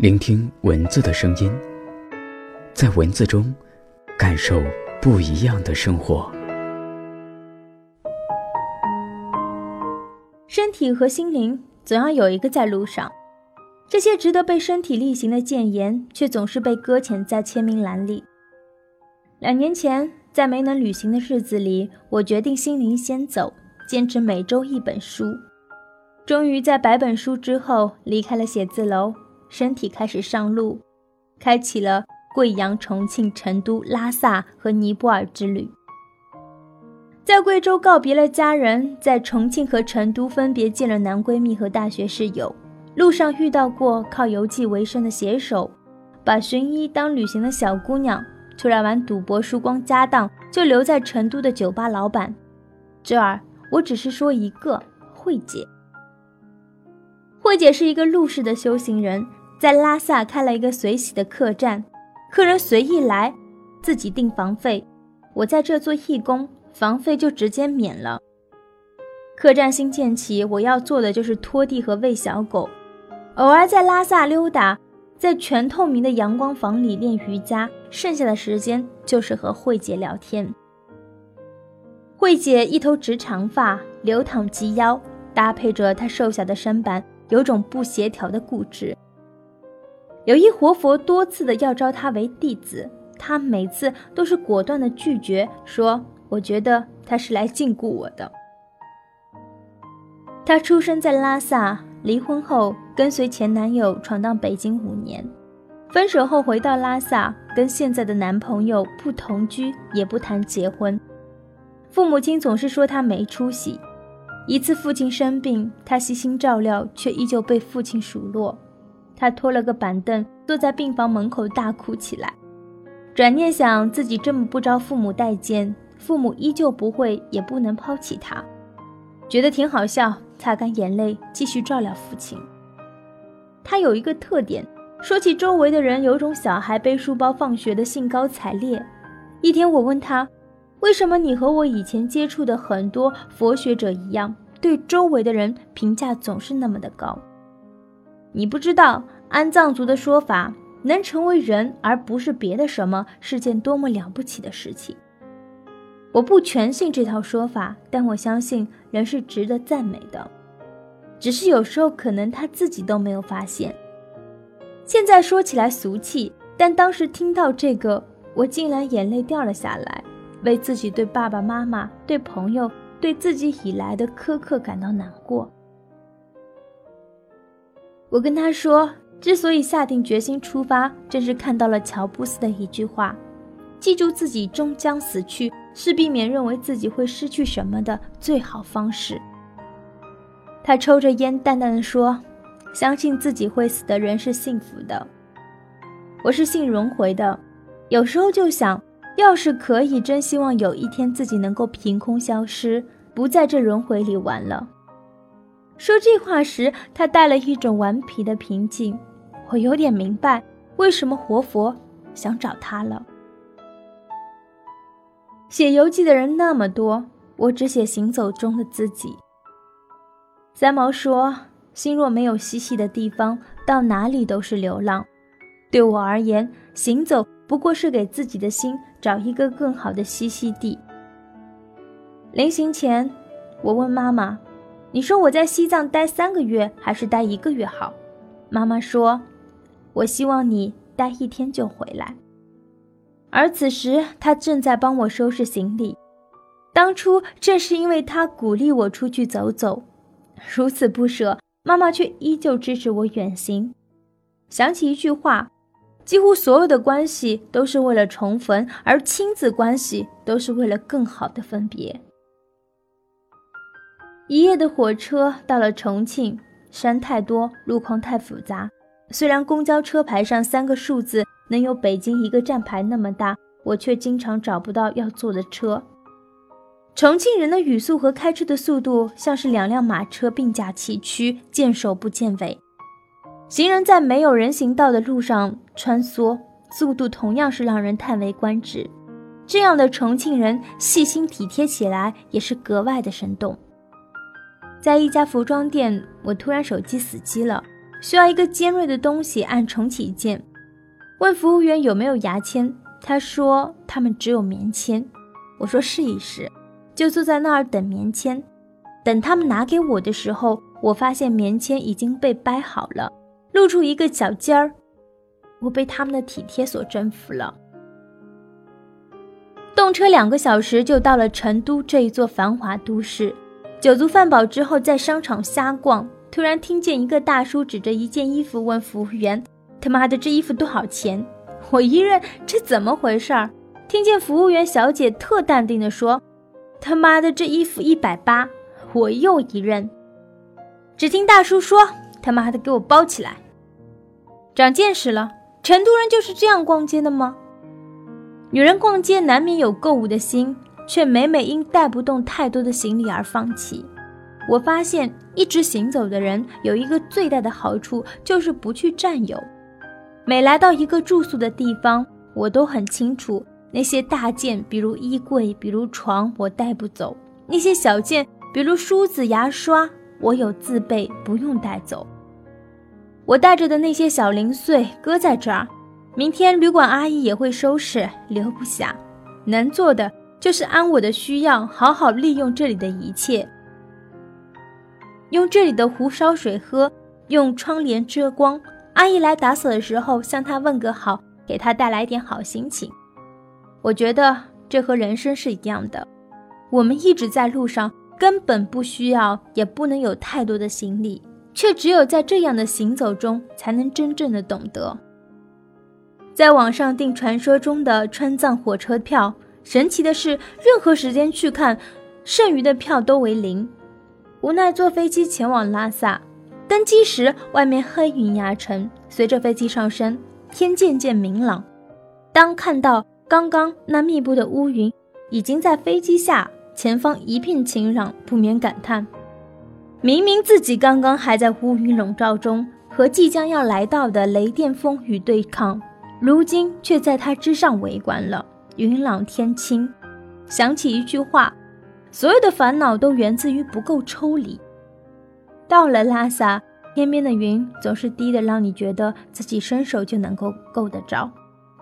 聆听文字的声音，在文字中感受不一样的生活。身体和心灵总要有一个在路上，这些值得被身体力行的谏言，却总是被搁浅在签名栏里。两年前，在没能旅行的日子里，我决定心灵先走，坚持每周一本书。终于在百本书之后，离开了写字楼。身体开始上路，开启了贵阳、重庆、成都、拉萨和尼泊尔之旅。在贵州告别了家人，在重庆和成都分别见了男闺蜜和大学室友。路上遇到过靠游记为生的写手，把寻医当旅行的小姑娘，出来玩赌博输光家当就留在成都的酒吧老板。这儿我只是说一个慧姐。慧姐是一个路世的修行人。在拉萨开了一个随喜的客栈，客人随意来，自己订房费。我在这做义工，房费就直接免了。客栈新建起，我要做的就是拖地和喂小狗，偶尔在拉萨溜达，在全透明的阳光房里练瑜伽，剩下的时间就是和慧姐聊天。慧姐一头直长发，流淌及腰，搭配着她瘦小的身板，有种不协调的固执。有一活佛多次的要招他为弟子，他每次都是果断的拒绝，说：“我觉得他是来禁锢我的。”他出生在拉萨，离婚后跟随前男友闯荡北京五年，分手后回到拉萨，跟现在的男朋友不同居，也不谈结婚。父母亲总是说他没出息，一次父亲生病，他悉心照料，却依旧被父亲数落。他拖了个板凳，坐在病房门口大哭起来。转念想，自己这么不招父母待见，父母依旧不会也不能抛弃他，觉得挺好笑。擦干眼泪，继续照料父亲。他有一个特点，说起周围的人，有种小孩背书包放学的兴高采烈。一天，我问他，为什么你和我以前接触的很多佛学者一样，对周围的人评价总是那么的高？你不知道安藏族的说法，能成为人而不是别的什么，是件多么了不起的事情。我不全信这套说法，但我相信人是值得赞美的。只是有时候可能他自己都没有发现。现在说起来俗气，但当时听到这个，我竟然眼泪掉了下来，为自己对爸爸妈妈、对朋友、对自己以来的苛刻感到难过。我跟他说，之所以下定决心出发，正是看到了乔布斯的一句话：“记住自己终将死去，是避免认为自己会失去什么的最好方式。”他抽着烟，淡淡的说：“相信自己会死的人是幸福的。我是信轮回的，有时候就想，要是可以，真希望有一天自己能够凭空消失，不在这轮回里玩了。”说这话时，他带了一种顽皮的平静。我有点明白为什么活佛想找他了。写游记的人那么多，我只写行走中的自己。三毛说：“心若没有栖息的地方，到哪里都是流浪。”对我而言，行走不过是给自己的心找一个更好的栖息地。临行前，我问妈妈。你说我在西藏待三个月还是待一个月好？妈妈说：“我希望你待一天就回来。”而此时，他正在帮我收拾行李。当初正是因为他鼓励我出去走走，如此不舍，妈妈却依旧支持我远行。想起一句话：“几乎所有的关系都是为了重逢，而亲子关系都是为了更好的分别。”一夜的火车到了重庆，山太多，路况太复杂。虽然公交车牌上三个数字能有北京一个站牌那么大，我却经常找不到要坐的车。重庆人的语速和开车的速度像是两辆马车并驾齐驱，见首不见尾。行人在没有人行道的路上穿梭，速度同样是让人叹为观止。这样的重庆人细心体贴起来也是格外的生动。在一家服装店，我突然手机死机了，需要一个尖锐的东西按重启键。问服务员有没有牙签，他说他们只有棉签。我说试一试，就坐在那儿等棉签。等他们拿给我的时候，我发现棉签已经被掰好了，露出一个小尖儿。我被他们的体贴所征服了。动车两个小时就到了成都这一座繁华都市。酒足饭饱之后，在商场瞎逛，突然听见一个大叔指着一件衣服问服务员。他妈的，这衣服多少钱？我一认，这怎么回事儿？听见服务员小姐特淡定地说：“他妈的，这衣服一百八。”我又一认，只听大叔说：“他妈的，给我包起来！”长见识了，成都人就是这样逛街的吗？女人逛街难免有购物的心，却每每因带不动太多的行李而放弃。我发现，一直行走的人有一个最大的好处，就是不去占有。每来到一个住宿的地方，我都很清楚那些大件，比如衣柜，比如床，我带不走；那些小件，比如梳子、牙刷，我有自备，不用带走。我带着的那些小零碎搁在这儿，明天旅馆阿姨也会收拾，留不下。能做的就是按我的需要，好好利用这里的一切，用这里的壶烧水喝，用窗帘遮光。阿姨来打扫的时候，向她问个好，给她带来点好心情。我觉得这和人生是一样的，我们一直在路上，根本不需要，也不能有太多的行李，却只有在这样的行走中，才能真正的懂得。在网上订传说中的川藏火车票，神奇的是，任何时间去看，剩余的票都为零。无奈坐飞机前往拉萨。登机时，外面黑云压城。随着飞机上升，天渐渐明朗。当看到刚刚那密布的乌云已经在飞机下，前方一片晴朗，不免感叹：明明自己刚刚还在乌云笼罩中，和即将要来到的雷电风雨对抗，如今却在它之上围观了。云朗天清，想起一句话：所有的烦恼都源自于不够抽离。到了拉萨，天边的云总是低的，让你觉得自己伸手就能够够得着。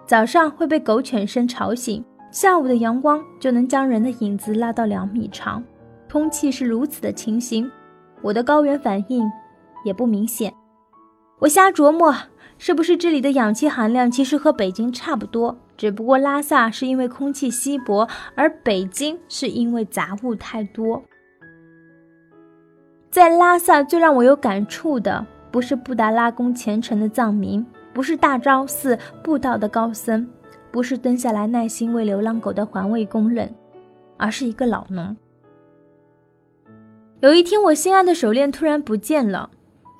早上会被狗犬声吵醒，下午的阳光就能将人的影子拉到两米长。空气是如此的清新，我的高原反应也不明显。我瞎琢磨，是不是这里的氧气含量其实和北京差不多？只不过拉萨是因为空气稀薄，而北京是因为杂物太多。在拉萨，最让我有感触的，不是布达拉宫虔诚的藏民，不是大昭寺布道的高僧，不是蹲下来耐心喂流浪狗的环卫工人，而是一个老农。有一天，我心爱的手链突然不见了，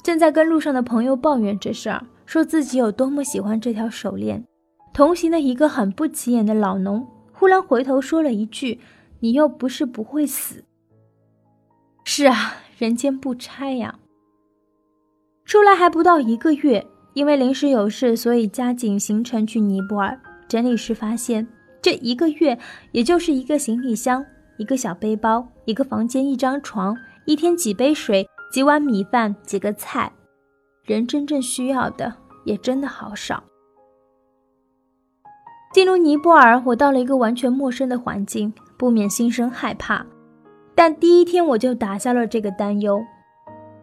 正在跟路上的朋友抱怨这事儿，说自己有多么喜欢这条手链。同行的一个很不起眼的老农忽然回头说了一句：“你又不是不会死。”是啊。人间不拆呀！出来还不到一个月，因为临时有事，所以加紧行程去尼泊尔。整理时发现，这一个月也就是一个行李箱、一个小背包、一个房间、一张床、一天几杯水、几碗米饭、几个菜，人真正需要的也真的好少。进入尼泊尔，我到了一个完全陌生的环境，不免心生害怕。但第一天我就打消了这个担忧，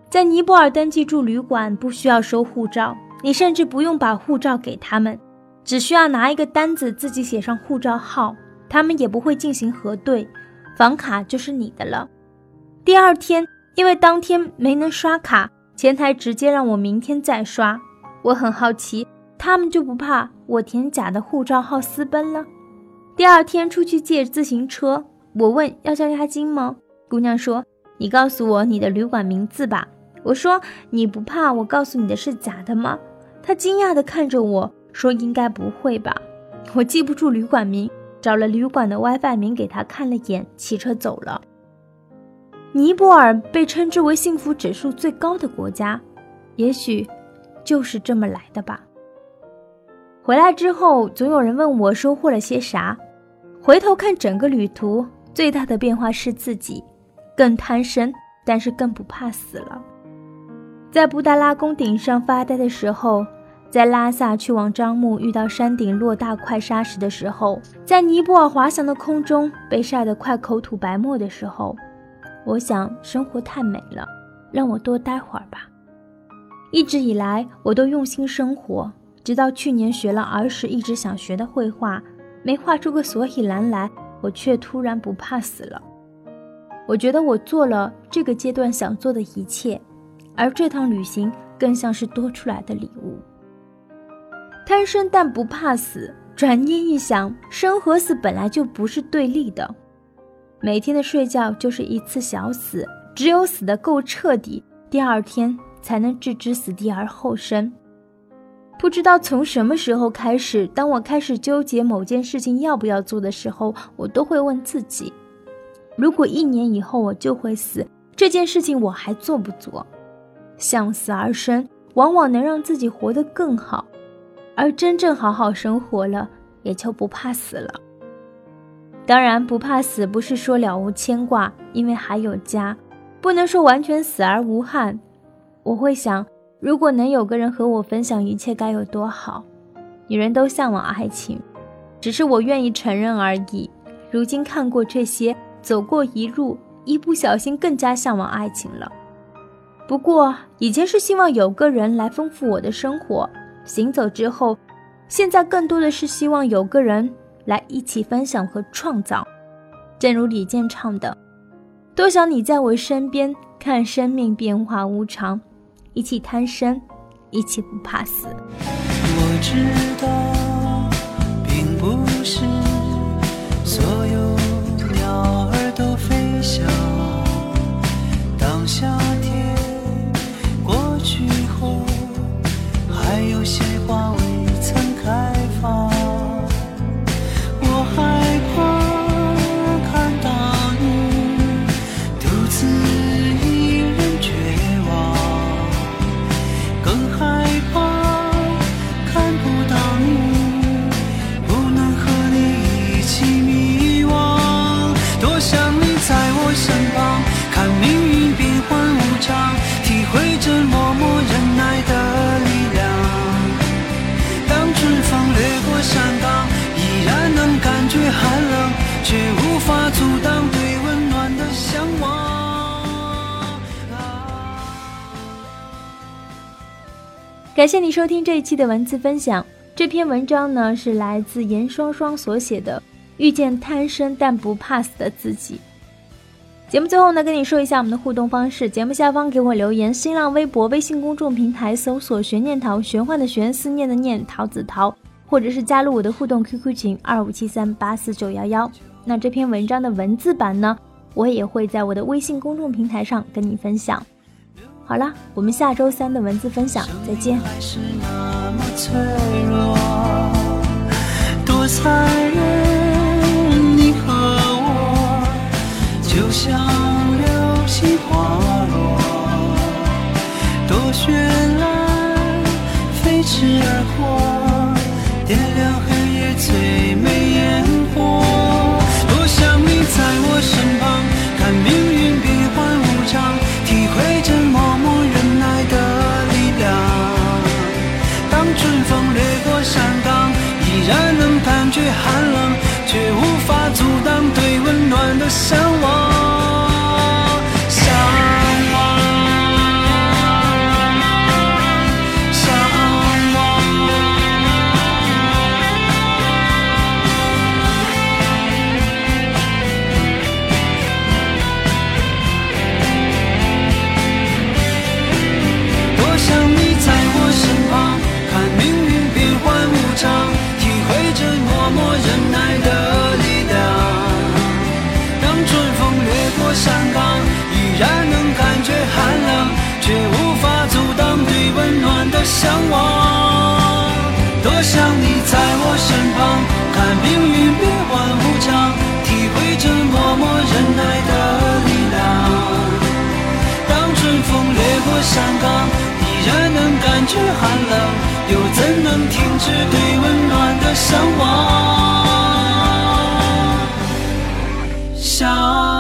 在尼泊尔登记住旅馆不需要收护照，你甚至不用把护照给他们，只需要拿一个单子自己写上护照号，他们也不会进行核对，房卡就是你的了。第二天，因为当天没能刷卡，前台直接让我明天再刷。我很好奇，他们就不怕我填假的护照号私奔了？第二天出去借自行车，我问要交押金吗？姑娘说：“你告诉我你的旅馆名字吧。”我说：“你不怕我告诉你的是假的吗？”她惊讶地看着我说：“应该不会吧？”我记不住旅馆名，找了旅馆的 WiFi 名给她看了眼，骑车走了。尼泊尔被称之为幸福指数最高的国家，也许就是这么来的吧。回来之后，总有人问我收获了些啥。回头看整个旅途，最大的变化是自己。更贪生，但是更不怕死了。在布达拉宫顶上发呆的时候，在拉萨去往樟木遇到山顶落大块沙石的时候，在尼泊尔滑翔的空中被晒得快口吐白沫的时候，我想生活太美了，让我多待会儿吧。一直以来，我都用心生活，直到去年学了儿时一直想学的绘画，没画出个所以然来，我却突然不怕死了。我觉得我做了这个阶段想做的一切。而这趟旅行更像是多出来的礼物。贪生但不怕死，转念一想，生和死本来就不是对立的。每天的睡觉就是一次小死，只有死得够彻底，第二天才能置之死地而后生。不知道从什么时候开始，当我开始纠结某件事情要不要做的时候，我都会问自己：如果一年以后我就会死，这件事情我还做不做？向死而生，往往能让自己活得更好，而真正好好生活了，也就不怕死了。当然，不怕死不是说了无牵挂，因为还有家，不能说完全死而无憾。我会想，如果能有个人和我分享一切，该有多好。女人都向往爱情，只是我愿意承认而已。如今看过这些，走过一路，一不小心更加向往爱情了。不过以前是希望有个人来丰富我的生活，行走之后，现在更多的是希望有个人来一起分享和创造。正如李健唱的：“多想你在我身边，看生命变化无常，一起贪生，一起不怕死。”我知道，并不是所有鸟儿都飞翔，当夏天过去后，还。有些花感谢你收听这一期的文字分享。这篇文章呢，是来自严双双所写的《遇见贪生但不怕死的自己》。节目最后呢，跟你说一下我们的互动方式：节目下方给我留言，新浪微博、微信公众平台搜索“玄念桃”，玄幻的玄，思念的念，桃子桃。或者是加入我的互动 QQ 群二五七三八四九幺幺，那这篇文章的文字版呢，我也会在我的微信公众平台上跟你分享。好了，我们下周三的文字分享再见。多残忍，你和我就像却寒冷，又怎能停止对温暖的向往？想。